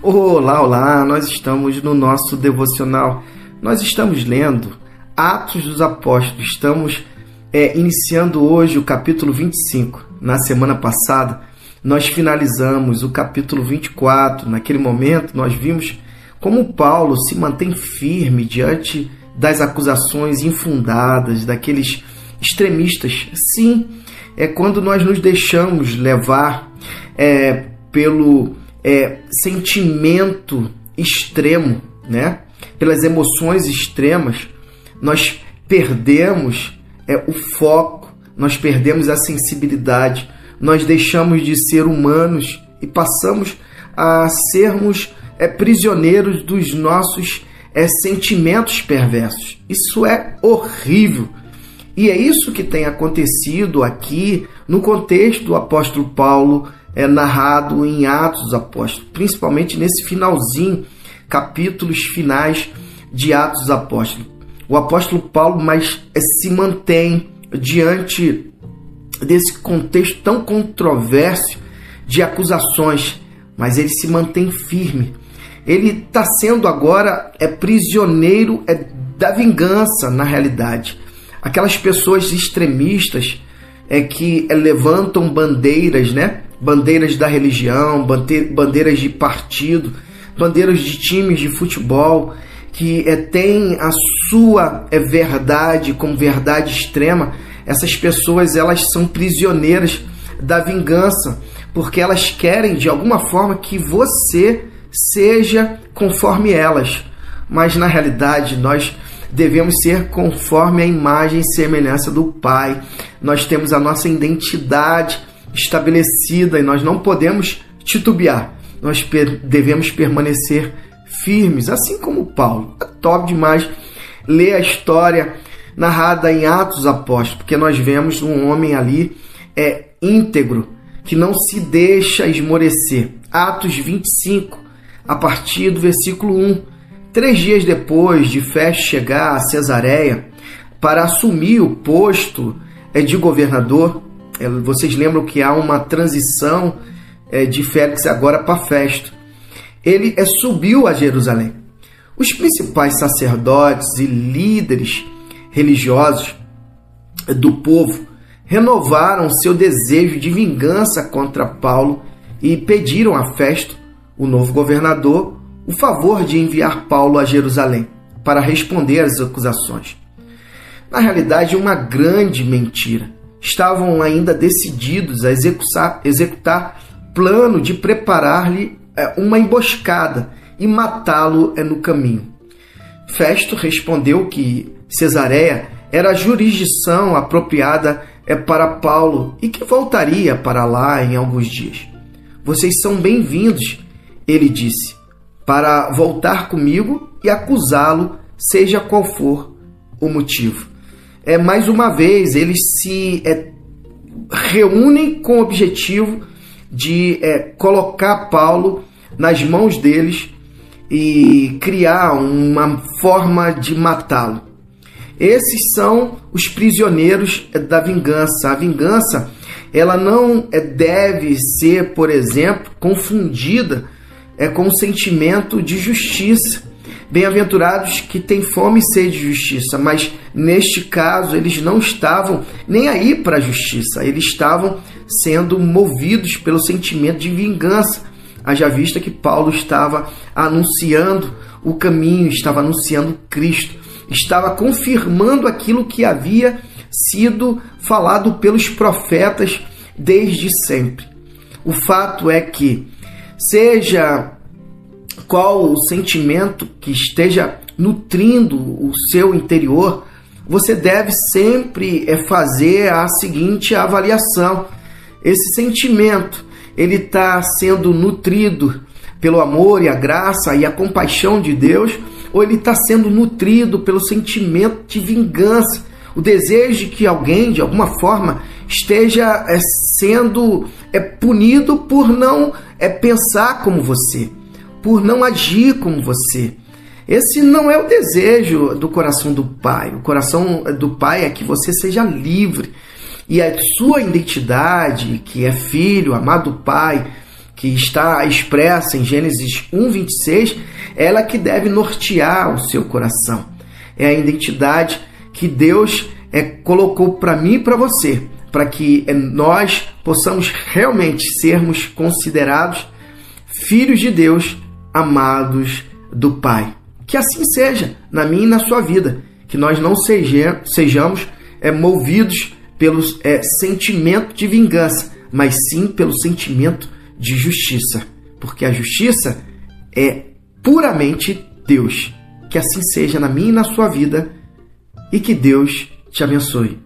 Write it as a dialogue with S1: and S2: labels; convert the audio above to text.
S1: Olá, olá, nós estamos no nosso devocional. Nós estamos lendo Atos dos Apóstolos. Estamos é, iniciando hoje o capítulo 25. Na semana passada, nós finalizamos o capítulo 24. Naquele momento, nós vimos como Paulo se mantém firme diante das acusações infundadas daqueles extremistas. Sim, é quando nós nos deixamos levar é, pelo é, sentimento extremo, né? pelas emoções extremas, nós perdemos é, o foco, nós perdemos a sensibilidade, nós deixamos de ser humanos e passamos a sermos é, prisioneiros dos nossos é, sentimentos perversos. Isso é horrível. E é isso que tem acontecido aqui no contexto do apóstolo Paulo, é narrado em Atos dos Apóstolos, principalmente nesse finalzinho, capítulos finais de Atos dos Apóstolos. O apóstolo Paulo mas é, se mantém diante desse contexto tão controverso de acusações, mas ele se mantém firme. Ele está sendo agora é prisioneiro é da vingança na realidade aquelas pessoas extremistas é que levantam bandeiras, né? Bandeiras da religião, bandeiras de partido, bandeiras de times de futebol, que é, tem a sua é, verdade como verdade extrema. Essas pessoas elas são prisioneiras da vingança, porque elas querem de alguma forma que você seja conforme elas. Mas na realidade nós devemos ser conforme a imagem e semelhança do Pai. Nós temos a nossa identidade estabelecida e nós não podemos titubear. Nós devemos permanecer firmes, assim como Paulo. É top demais ler a história narrada em Atos Apóstolos, porque nós vemos um homem ali é íntegro, que não se deixa esmorecer. Atos 25, a partir do versículo 1 Três dias depois de Festo chegar a Cesareia para assumir o posto é, de governador, vocês lembram que há uma transição é, de Félix agora para Festo. Ele subiu a Jerusalém. Os principais sacerdotes e líderes religiosos do povo renovaram seu desejo de vingança contra Paulo e pediram a Festo, o novo governador, o favor de enviar Paulo a Jerusalém para responder às acusações. Na realidade, uma grande mentira. Estavam ainda decididos a executar, executar plano de preparar-lhe é, uma emboscada e matá-lo é, no caminho. Festo respondeu que Cesareia era a jurisdição apropriada é, para Paulo e que voltaria para lá em alguns dias. Vocês são bem-vindos, ele disse para voltar comigo e acusá-lo, seja qual for o motivo. É mais uma vez eles se é, reúnem com o objetivo de é, colocar Paulo nas mãos deles e criar uma forma de matá-lo. Esses são os prisioneiros da vingança. A vingança, ela não é, deve ser, por exemplo, confundida é com um sentimento de justiça. Bem-aventurados que têm fome e sede de justiça, mas neste caso eles não estavam nem aí para a justiça, eles estavam sendo movidos pelo sentimento de vingança. Haja vista que Paulo estava anunciando o caminho, estava anunciando Cristo, estava confirmando aquilo que havia sido falado pelos profetas desde sempre. O fato é que seja qual o sentimento que esteja nutrindo o seu interior, você deve sempre é, fazer a seguinte avaliação. Esse sentimento, ele está sendo nutrido pelo amor e a graça e a compaixão de Deus, ou ele está sendo nutrido pelo sentimento de vingança, o desejo de que alguém, de alguma forma, esteja é, sendo é, punido por não pensar como você, por não agir como você. Esse não é o desejo do coração do Pai. O coração do Pai é que você seja livre e a sua identidade, que é filho, amado Pai, que está expressa em Gênesis 1:26, ela que deve nortear o seu coração. É a identidade que Deus é, colocou para mim e para você, para que é, nós possamos realmente sermos considerados filhos de Deus, amados do Pai. Que assim seja na minha e na sua vida, que nós não seja, sejamos é, movidos pelo é, sentimento de vingança, mas sim pelo sentimento de justiça, porque a justiça é puramente Deus. Que assim seja na minha e na sua vida e que Deus te abençoe.